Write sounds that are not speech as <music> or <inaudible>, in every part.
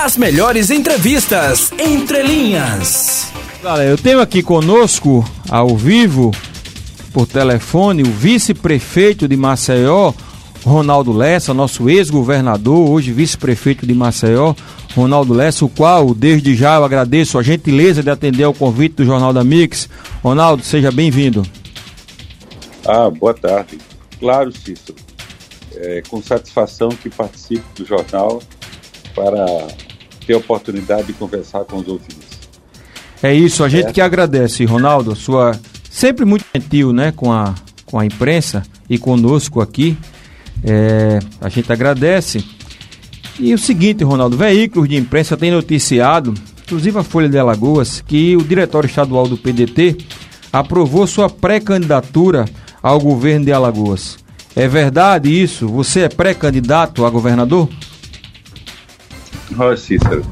As melhores entrevistas entre linhas. Galera, eu tenho aqui conosco, ao vivo, por telefone, o vice-prefeito de Maceió, Ronaldo Lessa, nosso ex-governador, hoje vice-prefeito de Maceió, Ronaldo Lessa, o qual desde já eu agradeço a gentileza de atender ao convite do Jornal da Mix. Ronaldo, seja bem-vindo. Ah, boa tarde. Claro, Cícero. É, com satisfação que participo do jornal para ter a oportunidade de conversar com os ouvintes. É isso, a gente é. que agradece, Ronaldo, sua sempre muito gentil, né, com a com a imprensa e conosco aqui. É, a gente agradece. E o seguinte, Ronaldo, veículos de imprensa têm noticiado, inclusive a Folha de Alagoas, que o diretório estadual do PDT aprovou sua pré-candidatura ao governo de Alagoas. É verdade isso? Você é pré-candidato a governador? Olha, Cícero,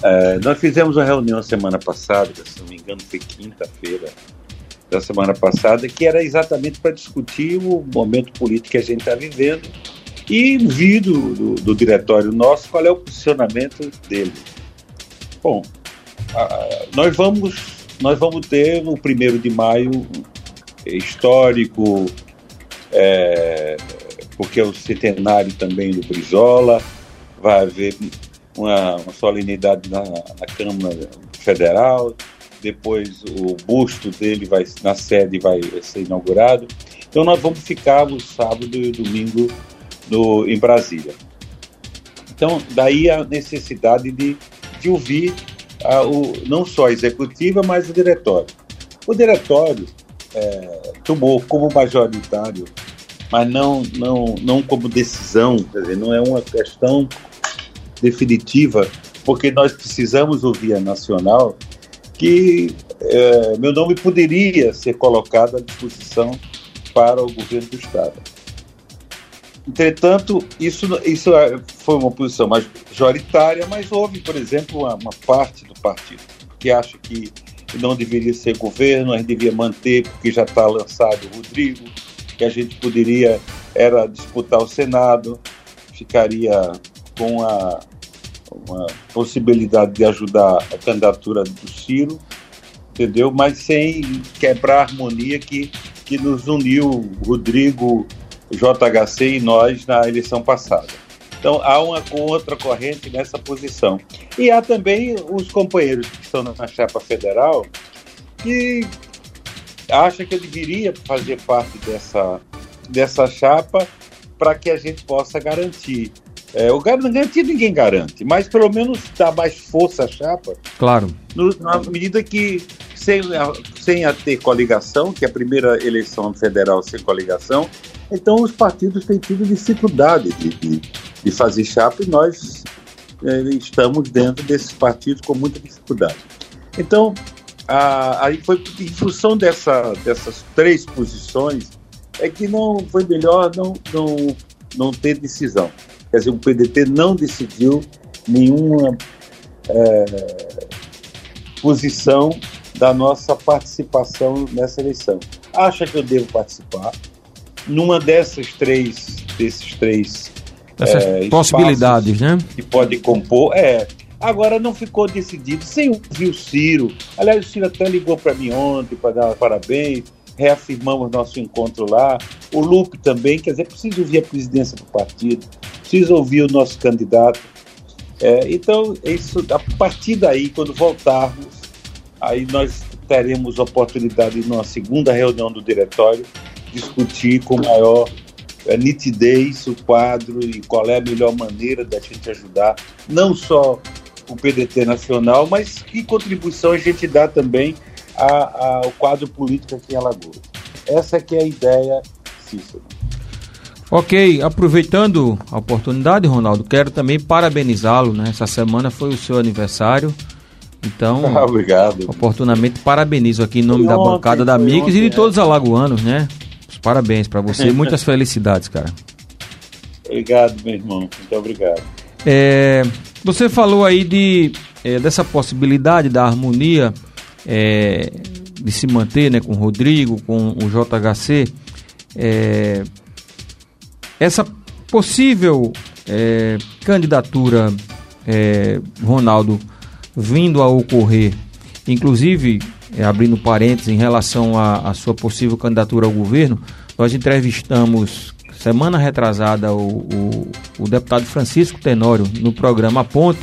é, nós fizemos uma reunião semana passada, se não me engano foi quinta-feira da semana passada, que era exatamente para discutir o momento político que a gente está vivendo e vi do, do, do, diretório nosso qual é o posicionamento dele. Bom, a, nós vamos nós vamos ter no primeiro de maio histórico, é, porque é o centenário também do Brizola, vai haver uma, uma solenidade na, na Câmara Federal, depois o busto dele vai na sede vai ser inaugurado. Então nós vamos ficar o sábado e o domingo no, em Brasília. Então, daí a necessidade de, de ouvir a, o, não só a executiva, mas o diretório. O diretório é, tomou como majoritário, mas não, não, não como decisão, quer dizer, não é uma questão definitiva, porque nós precisamos ouvir a nacional que é, meu nome poderia ser colocado à disposição para o governo do Estado. Entretanto, isso, isso é, foi uma posição majoritária, mas houve, por exemplo, uma, uma parte do partido que acha que não deveria ser governo, a gente devia manter, porque já está lançado o Rodrigo, que a gente poderia era disputar o Senado, ficaria com a uma possibilidade de ajudar a candidatura do Ciro, entendeu? Mas sem quebrar a harmonia que, que nos uniu, Rodrigo, JHC e nós na eleição passada. Então há uma outra corrente nessa posição. E há também os companheiros que estão na chapa federal que acham que eu deveria fazer parte dessa, dessa chapa para que a gente possa garantir. É, o garantir ninguém garante, mas pelo menos dá mais força à chapa. Claro. No, na medida que sem, sem a ter coligação, que é a primeira eleição federal sem coligação, então os partidos têm tido dificuldade de, de, de fazer chapa e nós é, estamos dentro desses partidos com muita dificuldade. Então, a, aí foi em função dessa, dessas três posições é que não foi melhor não, não, não ter decisão. Quer dizer, o PDT não decidiu nenhuma é, posição da nossa participação nessa eleição. Acha que eu devo participar? Numa dessas três, desses três Essas é, possibilidades, né? Que pode compor, é. Agora não ficou decidido, sem ouvir o Ciro. Aliás, o Ciro até ligou para mim ontem para dar parabéns, reafirmamos nosso encontro lá. O Lupe também, quer dizer, preciso ouvir a presidência do partido, preciso ouvir o nosso candidato. É, então, isso, a partir daí, quando voltarmos Aí nós teremos oportunidade, numa segunda reunião do diretório, discutir com maior é, nitidez o quadro e qual é a melhor maneira da gente ajudar, não só o PDT nacional, mas que contribuição a gente dá também ao quadro político aqui em Alagoas. Essa é que é a ideia, Cícero. Ok, aproveitando a oportunidade, Ronaldo, quero também parabenizá-lo. Né? Essa semana foi o seu aniversário. Então, ah, <laughs> obrigado. Oportunamente parabenizo aqui em nome da bancada da Mix e de é. todos os alagoanos, né? Parabéns para você <laughs> muitas felicidades, cara. Obrigado, meu irmão. Muito obrigado. É, você falou aí de, é, dessa possibilidade da harmonia é, de se manter né, com o Rodrigo, com o JHC. É, essa possível é, candidatura é, Ronaldo, vindo a ocorrer, inclusive, é, abrindo parênteses em relação à sua possível candidatura ao governo, nós entrevistamos semana retrasada o, o, o deputado Francisco Tenório no programa Ponte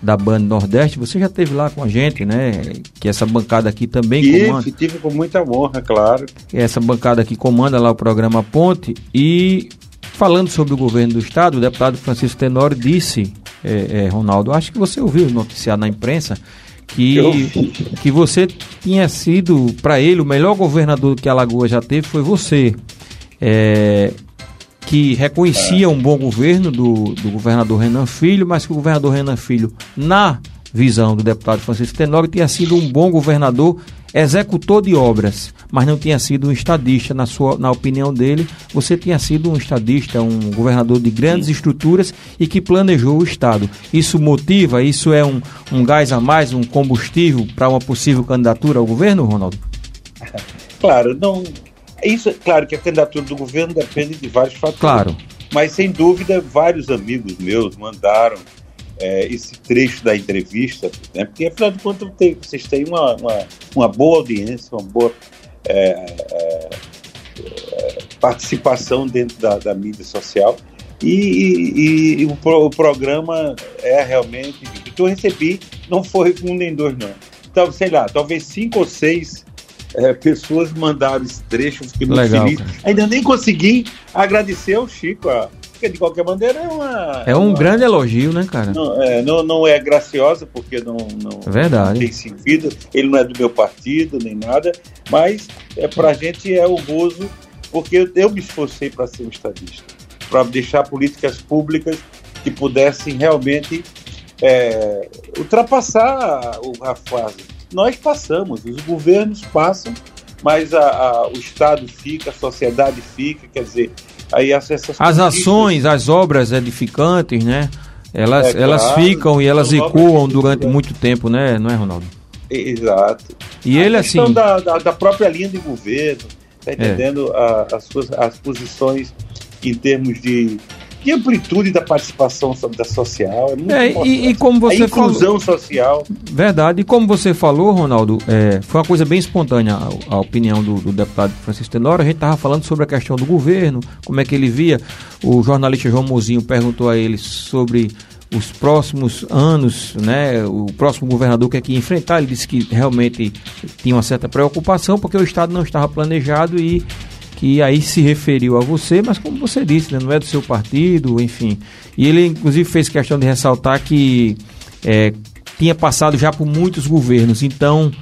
da Banda Nordeste. Você já esteve lá com a gente, né? Que essa bancada aqui também tive, comanda. Tive com muita honra, claro. Essa bancada aqui comanda lá o programa Ponte e falando sobre o governo do estado, o deputado Francisco Tenório disse, é, é, Ronaldo, acho que você ouviu noticiar na imprensa que, que você tinha sido, para ele, o melhor governador que a Lagoa já teve foi você. É, que reconhecia um bom governo do, do governador Renan Filho, mas que o governador Renan Filho, na visão do deputado Francisco Tenório, tinha sido um bom governador, executor de obras, mas não tinha sido um estadista, na, sua, na opinião dele. Você tinha sido um estadista, um governador de grandes estruturas e que planejou o Estado. Isso motiva, isso é um, um gás a mais, um combustível para uma possível candidatura ao governo, Ronaldo? <laughs> Claro, não, isso, claro que a candidatura do governo depende de vários fatores. Claro. Mas, sem dúvida, vários amigos meus mandaram é, esse trecho da entrevista, né? porque, afinal de contas, tem, vocês têm uma, uma, uma, boa audiência, uma boa é, é, participação dentro da, da, mídia social. E, e, e o, o, programa é realmente. O que eu recebi não foi um nem dois, não. Então, sei lá, talvez cinco ou seis é, pessoas mandaram esse trecho, fiquei muito Legal, feliz. Cara. Ainda nem consegui agradecer ao Chico, a, porque de qualquer maneira é uma. É um uma, grande elogio, né, cara? Não é, não, não é graciosa, porque não, não, é Verdade. não tem sentido. Ele não é do meu partido, nem nada, mas é, pra gente é orgulhoso, porque eu, eu me esforcei para ser um estadista, para deixar políticas públicas que pudessem realmente é, ultrapassar a fase nós passamos, os governos passam, mas a, a, o Estado fica, a sociedade fica, quer dizer, aí As ações, as obras edificantes, né? Elas, é, elas claro, ficam e elas ecoam durante muito tempo, né? Não é, Ronaldo? Exato. E a ele assim. Da, da, da, própria linha de governo, tá é. entendendo? É. A, as, suas, as posições em termos de e amplitude da participação da social. É muito é, e, e, como você a inclusão falou, social. Verdade. E como você falou, Ronaldo, é, foi uma coisa bem espontânea a, a opinião do, do, deputado Francisco Tenório. A gente estava falando sobre a questão do governo, como é que ele via. O jornalista João Mozinho perguntou a ele sobre os próximos anos, né, o próximo governador que é que enfrentar, ele disse que realmente tinha uma certa preocupação porque o Estado não estava planejado e que aí se referiu a você, mas como você disse, né, não é do seu partido, enfim. E ele, inclusive, fez questão de ressaltar que é, tinha passado já por muitos governos, então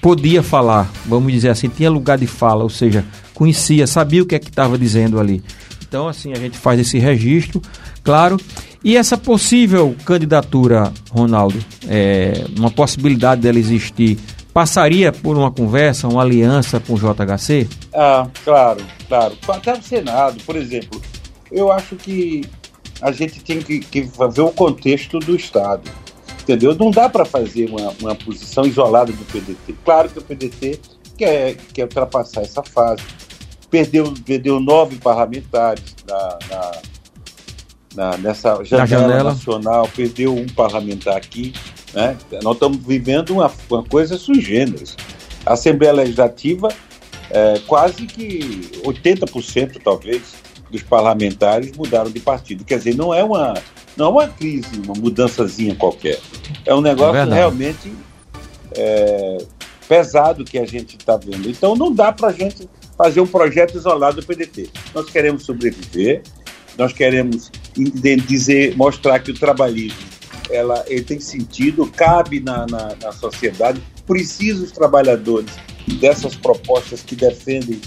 podia falar, vamos dizer assim, tinha lugar de fala, ou seja, conhecia, sabia o que é que estava dizendo ali. Então, assim, a gente faz esse registro, claro. E essa possível candidatura, Ronaldo, é, uma possibilidade dela existir, passaria por uma conversa, uma aliança com o JHC? Ah, claro, claro. Até o Senado, por exemplo. Eu acho que a gente tem que, que ver o contexto do Estado. Entendeu? Não dá para fazer uma, uma posição isolada do PDT. Claro que o PDT quer, quer ultrapassar essa fase. Perdeu, perdeu nove parlamentares na, na, na nessa janela, janela nacional, perdeu um parlamentar aqui. Né? Nós estamos vivendo uma, uma coisa sui generis. A Assembleia Legislativa, é, quase que 80% talvez dos parlamentares mudaram de partido. Quer dizer, não é uma, não é uma crise, uma mudançazinha qualquer. É um negócio é realmente é, pesado que a gente está vendo. Então não dá para a gente fazer um projeto isolado do PDT. Nós queremos sobreviver, nós queremos dizer, mostrar que o trabalhismo ela, ele tem sentido, cabe na, na, na sociedade, precisa os trabalhadores dessas propostas que defendem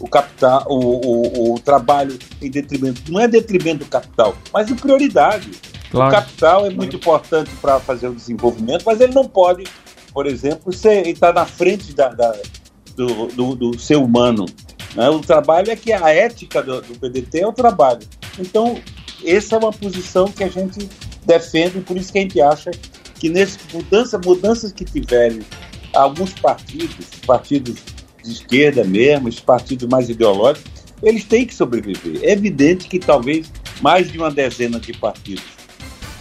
o capital, o, o, o, trabalho em detrimento, não é detrimento do capital, mas em prioridade. Claro. O capital é muito importante para fazer o desenvolvimento, mas ele não pode, por exemplo, ser, estar na frente da, da do, do, do, ser humano. Né? O trabalho é que a ética do, do PDT é o trabalho. Então, essa é uma posição que a gente defendem, por isso que a gente acha que nesse mudança, mudanças que tiverem alguns partidos, partidos de esquerda mesmo, os partidos mais ideológicos, eles têm que sobreviver. É evidente que talvez mais de uma dezena de partidos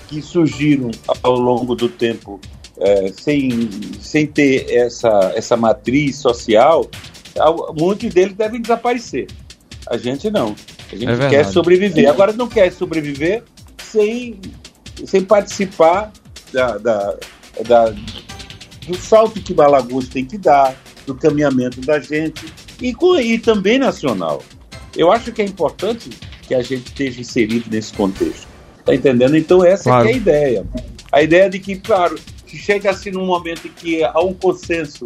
que surgiram ao longo do tempo é, sem, sem ter essa, essa matriz social, muitos deles devem desaparecer. A gente não. A gente é quer sobreviver. Agora não quer sobreviver sem, sem participar da, da, da, do salto que o Alagoas tem que dar, do caminhamento da gente e, e também nacional. Eu acho que é importante que a gente esteja inserido nesse contexto. Está entendendo? Então, essa claro. é a ideia. A ideia de que, claro, que chega-se num momento em que há um consenso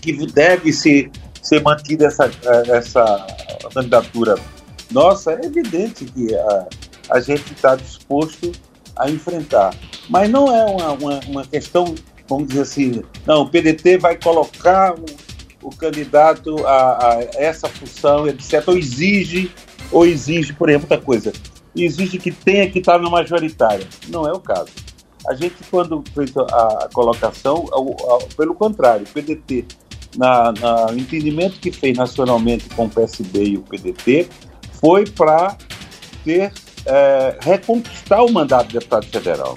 que deve ser, ser mantida essa, essa candidatura nossa, é evidente que a, a gente está disposto a enfrentar. Mas não é uma, uma, uma, questão, vamos dizer assim, não, o PDT vai colocar o, o candidato a, a, essa função, etc., ou exige, ou exige, por exemplo, outra coisa, exige que tenha que estar na majoritária. Não é o caso. A gente, quando fez a, colocação, pelo contrário, o PDT, na, na, entendimento que fez nacionalmente com o PSB e o PDT, foi para ter é, reconquistar o mandato de deputado federal.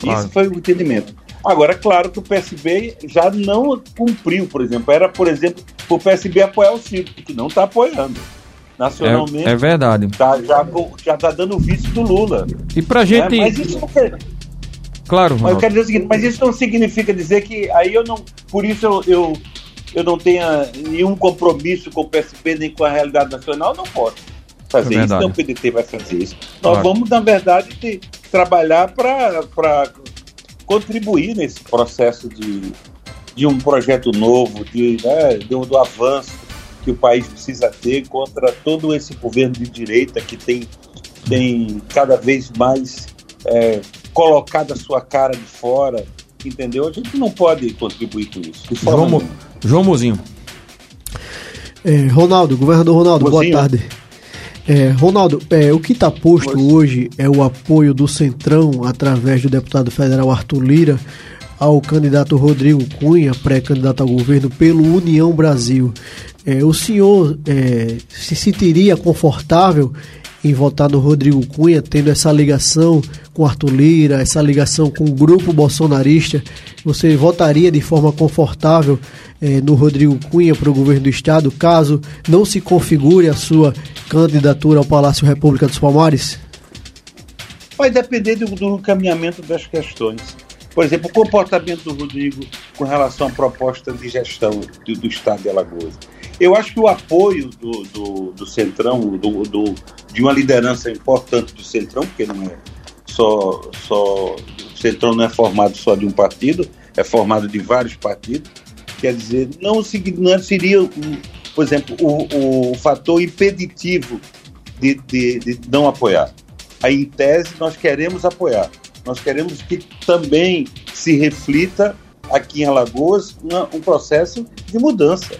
Claro. Isso foi o entendimento. Agora, claro que o PSB já não cumpriu, por exemplo. Era, por exemplo, o PSB apoiar o Ciro, que não está apoiando. Nacionalmente. É, é verdade. Tá, já está dando vice do Lula. E pra gente. É, mas isso não quer... Claro, Mas eu quero dizer o seguinte, mas isso não significa dizer que aí eu não. Por isso eu, eu, eu não tenha nenhum compromisso com o PSB nem com a realidade nacional, não posso fazer é isso, então o PDT vai fazer isso. Nós vamos, na verdade, ter, trabalhar para contribuir nesse processo de, de um projeto novo, de, né, de, do avanço que o país precisa ter contra todo esse governo de direita que tem, tem cada vez mais é, colocado a sua cara de fora, entendeu? A gente não pode contribuir com isso. João, João Mozinho. É, Ronaldo, governador Ronaldo, Mozinho. boa tarde. É, Ronaldo, é, o que está posto hoje é o apoio do Centrão, através do deputado federal Arthur Lira, ao candidato Rodrigo Cunha, pré-candidato ao governo pelo União Brasil. É, o senhor é, se sentiria confortável em votar no Rodrigo Cunha, tendo essa ligação com Arthur Lira, essa ligação com o grupo bolsonarista, você votaria de forma confortável eh, no Rodrigo Cunha para o governo do estado, caso não se configure a sua candidatura ao Palácio República dos Palmares? Vai depender do, do caminhamento das questões. Por exemplo, o comportamento do Rodrigo com relação à proposta de gestão do, do Estado de Alagoas. Eu acho que o apoio do, do, do Centrão, do, do, de uma liderança importante do Centrão, porque não é só, só o Centrão não é formado só de um partido, é formado de vários partidos. Quer dizer, não, não seria, por exemplo, o, o fator impeditivo de, de, de não apoiar. Aí, em tese, nós queremos apoiar. Nós queremos que também se reflita aqui em Alagoas uma, um processo de mudança.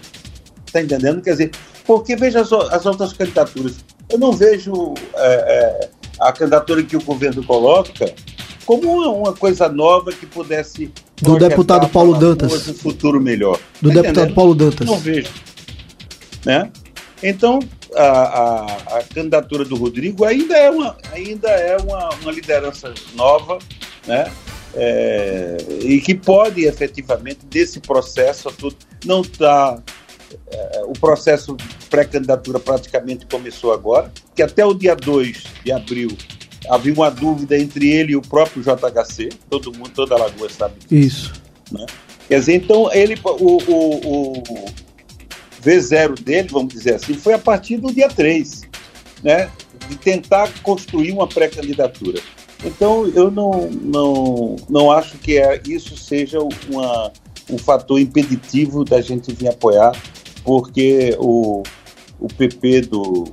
Está entendendo? Quer dizer, porque veja as, as outras candidaturas. Eu não vejo é, é, a candidatura que o governo coloca como uma, uma coisa nova que pudesse do deputado Paulo Dantas. um futuro melhor. Do tá deputado entendendo? Paulo Dantas. Não vejo. Né? Então a, a, a, candidatura do Rodrigo ainda é uma ainda é uma, uma liderança nova né? É, e que pode efetivamente desse processo tudo não está é, o processo pré-candidatura praticamente começou agora, que até o dia 2 de abril havia uma dúvida entre ele e o próprio JHC, todo mundo, toda a Lagoa sabe disso. Isso. Né? Quer dizer, então ele, o, o, o V0 dele, vamos dizer assim, foi a partir do dia 3, né? de tentar construir uma pré-candidatura. Então, eu não, não, não acho que é, isso seja uma, um fator impeditivo da gente vir apoiar porque o, o PP do.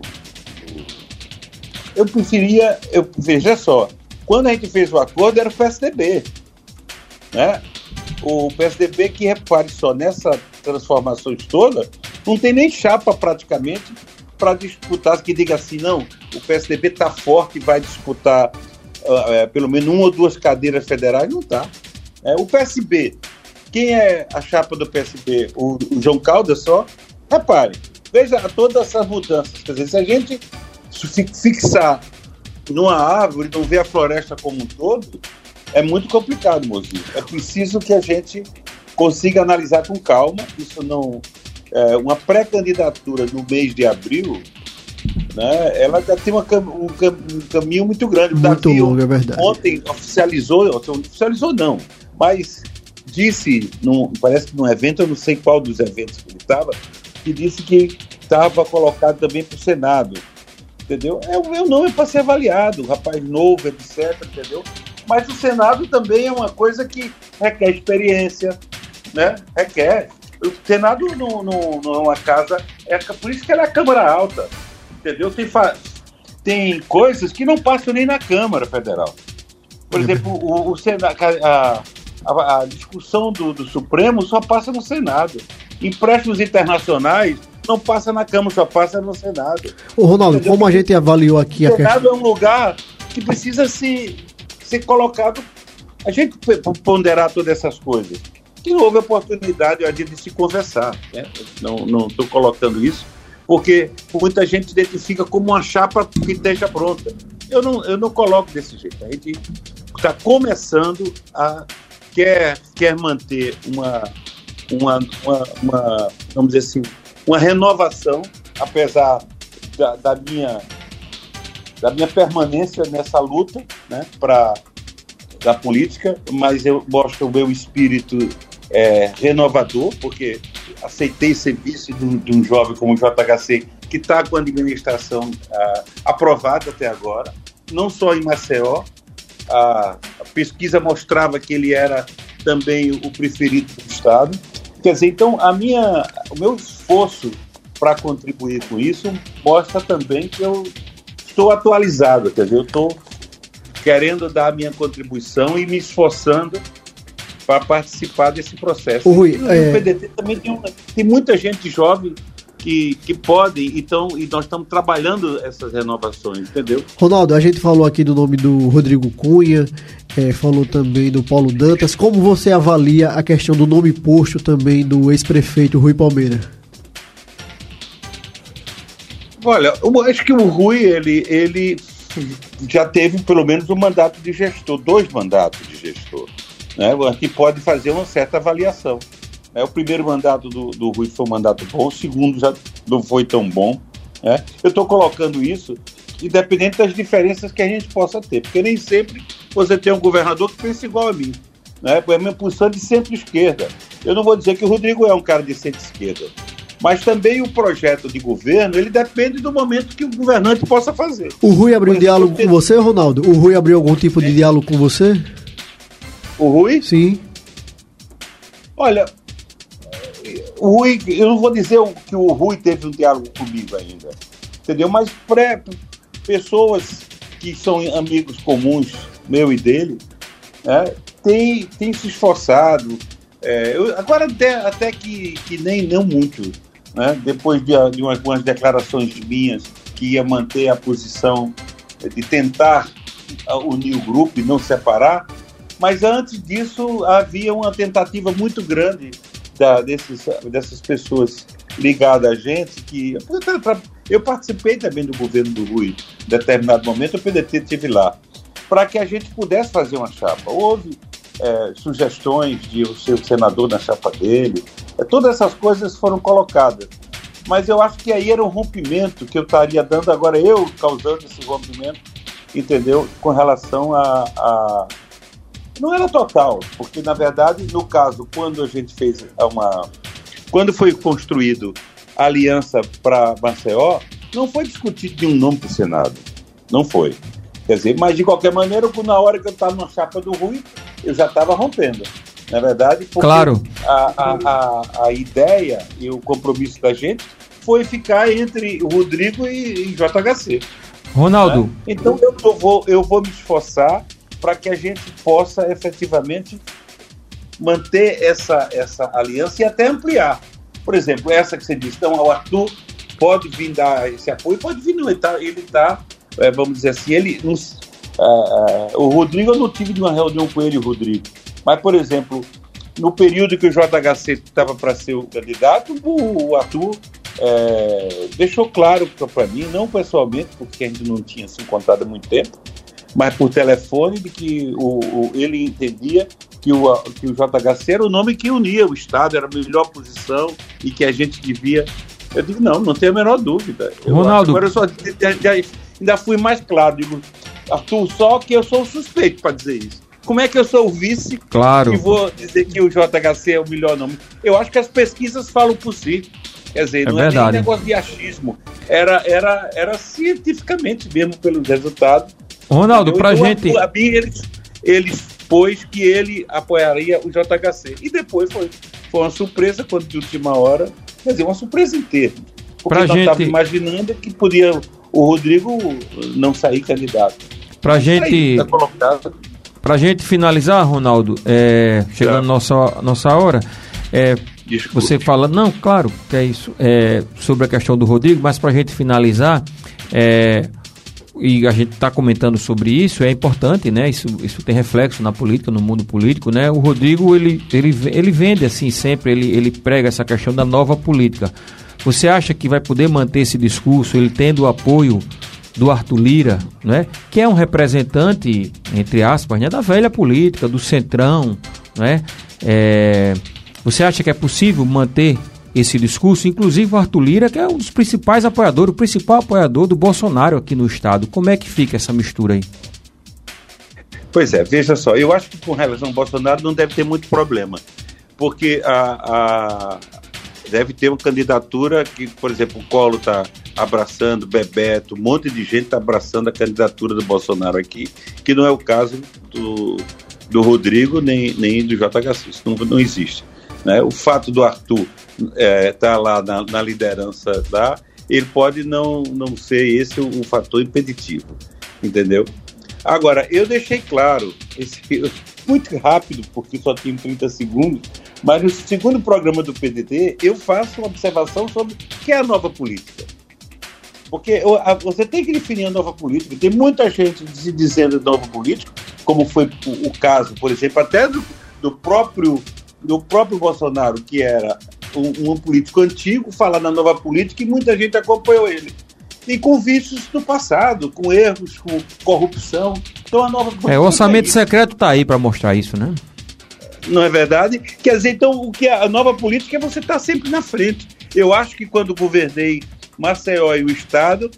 Eu preferia. Eu, veja só, quando a gente fez o acordo era o PSDB. Né? O PSDB, que repare só, nessa transformações toda, não tem nem chapa praticamente para disputar, que diga assim, não, o PSDB está forte e vai disputar uh, é, pelo menos uma ou duas cadeiras federais, não está. É, o PSB, quem é a chapa do PSB? O, o João Caldas só? Repare, veja todas essas mudanças. Quer dizer, se a gente fixar numa árvore, não vê a floresta como um todo, é muito complicado, mozinho. É preciso que a gente consiga analisar com calma. Isso não. É, uma pré-candidatura no mês de abril, né, ela já tem uma, um, um, caminho muito grande. Muito Davi, longo, é verdade. Ontem oficializou, oficializou não, mas disse, num, parece que num evento, eu não sei qual dos eventos que ele estava, que disse que estava colocado também para o Senado. Entendeu? É, o meu nome para ser avaliado, rapaz novo, etc. Entendeu? Mas o Senado também é uma coisa que requer experiência, né? Requer. O Senado não, não, não é uma casa. É, por isso que ela é a Câmara Alta. Entendeu? Tem, tem coisas que não passam nem na Câmara Federal. Por uhum. exemplo, o, o Senado, a, a, a, discussão do, do Supremo só passa no Senado. Empréstimos internacionais não passa na Câmara, só passa no Senado. Ô Ronaldo, Entendeu? como a gente avaliou aqui o Senado é um lugar que precisa se, ser colocado. A gente ponderar todas essas coisas. Que houve oportunidade de se conversar. Né? Não estou colocando isso, porque muita gente identifica como uma chapa que esteja pronta. Eu não, eu não coloco desse jeito. A gente está começando a quer, quer manter uma, uma, uma, uma, vamos dizer assim, uma renovação, apesar da, da minha da minha permanência nessa luta, né, para da política, mas eu mostro o meu espírito é, renovador, porque aceitei ser vice de um, de um jovem como o JHC, que está com a administração ah, aprovada até agora, não só em Maceió, a, a, pesquisa mostrava que ele era também o preferido do Estado. Quer dizer, então, a minha, o meu esforço para contribuir com isso mostra também que eu estou atualizado, quer dizer, eu estou querendo dar a minha contribuição e me esforçando para participar desse processo. O Rui, e é... PDT também tem, tem muita gente jovem que, que podem, então, e nós estamos trabalhando essas renovações, entendeu? Ronaldo, a gente falou aqui do nome do Rodrigo Cunha, é, falou também do Paulo Dantas. Como você avalia a questão do nome posto também do ex-prefeito Rui Palmeira? Olha, eu acho que o Rui, ele, ele já teve pelo menos um mandato de gestor, dois mandatos de gestor, né, que pode fazer uma certa avaliação. É, o primeiro mandato do, do Rui foi um mandato bom, o segundo já não foi tão bom. Né? Eu estou colocando isso independente das diferenças que a gente possa ter, porque nem sempre você tem um governador que pensa igual a mim. Né? É a minha posição de centro-esquerda. Eu não vou dizer que o Rodrigo é um cara de centro-esquerda, mas também o projeto de governo, ele depende do momento que o governante possa fazer. O Rui abriu um diálogo com você, Ronaldo? O Rui abriu algum tipo de diálogo com você? O Rui? Sim. Olha, o Rui, eu não vou dizer que o Rui teve um diálogo comigo ainda, entendeu? Mas pré, pessoas que são amigos comuns, meu e dele, né, têm, têm se esforçado. É, eu, agora até, até que, que nem não muito, né, depois de, de umas, umas declarações minhas que ia manter a posição de tentar unir o grupo e não separar, mas antes disso havia uma tentativa muito grande da, desses, dessas pessoas ligadas a gente que eu participei também do governo do Rui em determinado momento, o PDT esteve lá, para que a gente pudesse fazer uma chapa. Houve é, sugestões de o senador na chapa dele, é, todas essas coisas foram colocadas. Mas eu acho que aí era um rompimento que eu estaria dando, agora eu causando esse rompimento, entendeu? Com relação a, a não era total, porque na verdade, no caso, quando a gente fez uma. Quando foi construído aliança para Maceió, não foi discutido nenhum nome para o Senado. Não foi. Quer dizer, mas de qualquer maneira, na hora que eu estava na chapa do Rui, eu já estava rompendo. Na verdade, porque claro. a, a, a, a, ideia e o compromisso da gente foi ficar entre o Rodrigo e, e JHC. Ronaldo. Né? Então eu, eu, vou, eu vou me esforçar para que a gente possa efetivamente manter essa, essa aliança e até ampliar. Por exemplo, essa que você disse, então o Arthur pode vir dar esse apoio, pode vir, não, ele está, ele tá, é, vamos dizer assim, ele nos, uh, uh, o Rodrigo, eu não tive uma reunião com ele, Rodrigo, mas, por exemplo, no período que o JHC estava para ser o candidato, o, o Arthur é, deixou claro para mim, não pessoalmente, porque a gente não tinha se encontrado há muito tempo, mas por telefone, de que o, o, ele entendia que o, que o JHC era o nome que unia o Estado, era a melhor posição e que a gente devia. Eu digo, não, não tenho a menor dúvida. Eu Ronaldo. Agora eu só ainda fui mais claro, digo, Arthur, só que eu sou o suspeito para dizer isso. Como é que eu sou o vice claro. e vou dizer que o JHC é o melhor nome? Eu acho que as pesquisas falam por si. Quer dizer, é não verdade. é nem negócio de achismo. Era, era, era cientificamente mesmo pelos resultados. Ronaldo, para então, gente. A, a mim, eles, eles pôs que ele apoiaria o JHC. E depois foi, foi uma surpresa quando de última hora. Quer dizer, uma surpresa inteira. Porque pra nós gente... estávamos imaginando que podia o Rodrigo não sair candidato. Pra gente. Tá Pra gente finalizar, Ronaldo, é, chegando nossa, nossa hora, é, você fala, não, claro, que é isso, é, sobre a questão do Rodrigo, mas pra gente finalizar, é, e a gente está comentando sobre isso, é importante, né? Isso, isso tem reflexo na política, no mundo político, né? O Rodrigo, ele, ele, ele vende assim sempre, ele, ele prega essa questão da nova política. Você acha que vai poder manter esse discurso, ele tendo o apoio do Arthur Lira, né? que é um representante, entre aspas, né? da velha política, do centrão. Né? É, você acha que é possível manter esse discurso? Inclusive o Arthur Lira, que é um dos principais apoiadores, o principal apoiador do Bolsonaro aqui no Estado. Como é que fica essa mistura aí? Pois é, veja só, eu acho que com relação ao Bolsonaro não deve ter muito problema, porque a, a deve ter uma candidatura que, por exemplo, o Colo está abraçando, Bebeto, um monte de gente está abraçando a candidatura do Bolsonaro aqui, que não é o caso do, do Rodrigo nem, nem do JHC, isso não, não existe. Né? O fato do Arthur estar é, tá lá na, na, liderança da, ele pode não, não ser esse o, o fator impeditivo, entendeu? Agora, eu deixei claro, esse, <laughs> muito rápido, porque só tenho 30 segundos, mas no segundo programa do PDT eu faço uma observação sobre o que é a nova política. Porque você tem que definir a nova política. Tem muita gente se dizendo nova política, como foi o caso, por exemplo, até do, do próprio, do próprio Bolsonaro, que era um, um político antigo, falar na nova política e muita gente acompanhou ele e com vícios do passado, com erros, com corrupção. Então a nova É, o orçamento é secreto está aí para mostrar isso, né? Não é verdade? Quer dizer, então o que a nova política é você estar tá sempre na frente. Eu acho que quando governei Maceió e o Estado,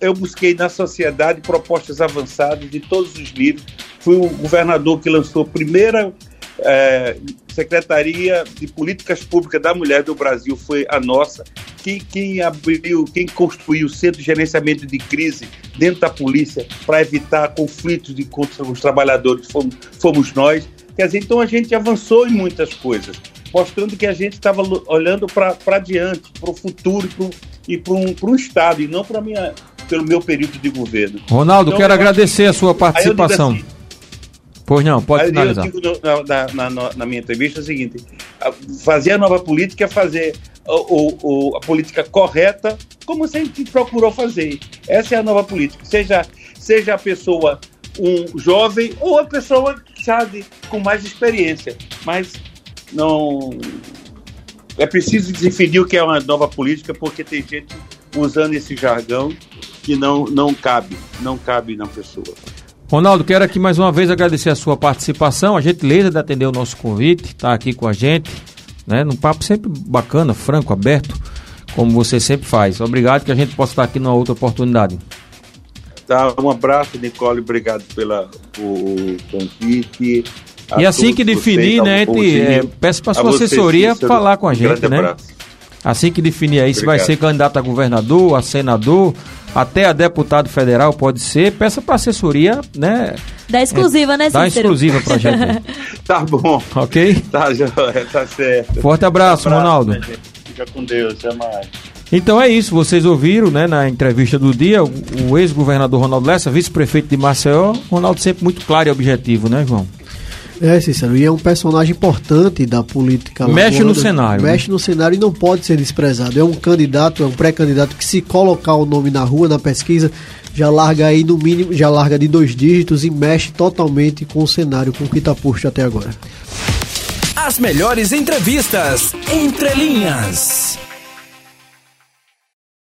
eu busquei na sociedade propostas avançadas de todos os níveis. Fui o governador que lançou a primeira é, Secretaria de Políticas Públicas da Mulher do Brasil foi a nossa. Quem, quem abriu, quem construiu o Centro de Gerenciamento de Crise dentro da polícia para evitar conflitos de, contra os trabalhadores fomos, fomos nós. Quer dizer, então a gente avançou em muitas coisas, mostrando que a gente estava olhando para diante, para o futuro e para um, um Estado, e não para minha pelo meu período de governo. Ronaldo, então, quero agradecer que, a sua participação. Pois não, pode Aí finalizar. Eu digo na, na, na, na, minha entrevista o seguinte: fazer a nova política é fazer o, o, a política correta, como sempre procurou fazer. Essa é a nova política. Seja, seja a pessoa um jovem ou a pessoa, sabe, com mais experiência. Mas não. É preciso definir o que é uma nova política, porque tem gente usando esse jargão que não, não cabe, não cabe na pessoa. Ronaldo, quero aqui mais uma vez agradecer a sua participação, a gentileza de atender o nosso convite, estar tá aqui com a gente, né? Num papo sempre bacana, franco, aberto, como você sempre faz. Obrigado que a gente possa estar aqui numa outra oportunidade. Tá, um abraço, Nicole, obrigado pela o convite. E assim que definir, né, gente, é, peço para sua assessoria falar com a gente, um né? Abraço. Assim que definir aí se vai ser candidato a governador, a senador, até a deputado federal pode ser, peça para assessoria, né? Da exclusiva, né, Cícero? Dá exclusiva pra gente. <laughs> tá bom. Ok? Tá, tá certo. Forte abraço, um abraço Ronaldo. Né, Fica com Deus, até mais. Então é isso, vocês ouviram, né, na entrevista do dia, o, o ex-governador Ronaldo Lessa, vice-prefeito de Maceió, Ronaldo sempre muito claro e objetivo, né, João? É, Cícero, e é um personagem importante da política. Mexe no cenário. Mexe né? no cenário e não pode ser desprezado. É um candidato, é um pré-candidato que se colocar o nome na rua, na pesquisa, já larga aí no mínimo, já larga de dois dígitos e mexe totalmente com o cenário, com o que está posto até agora. As melhores entrevistas, entre linhas.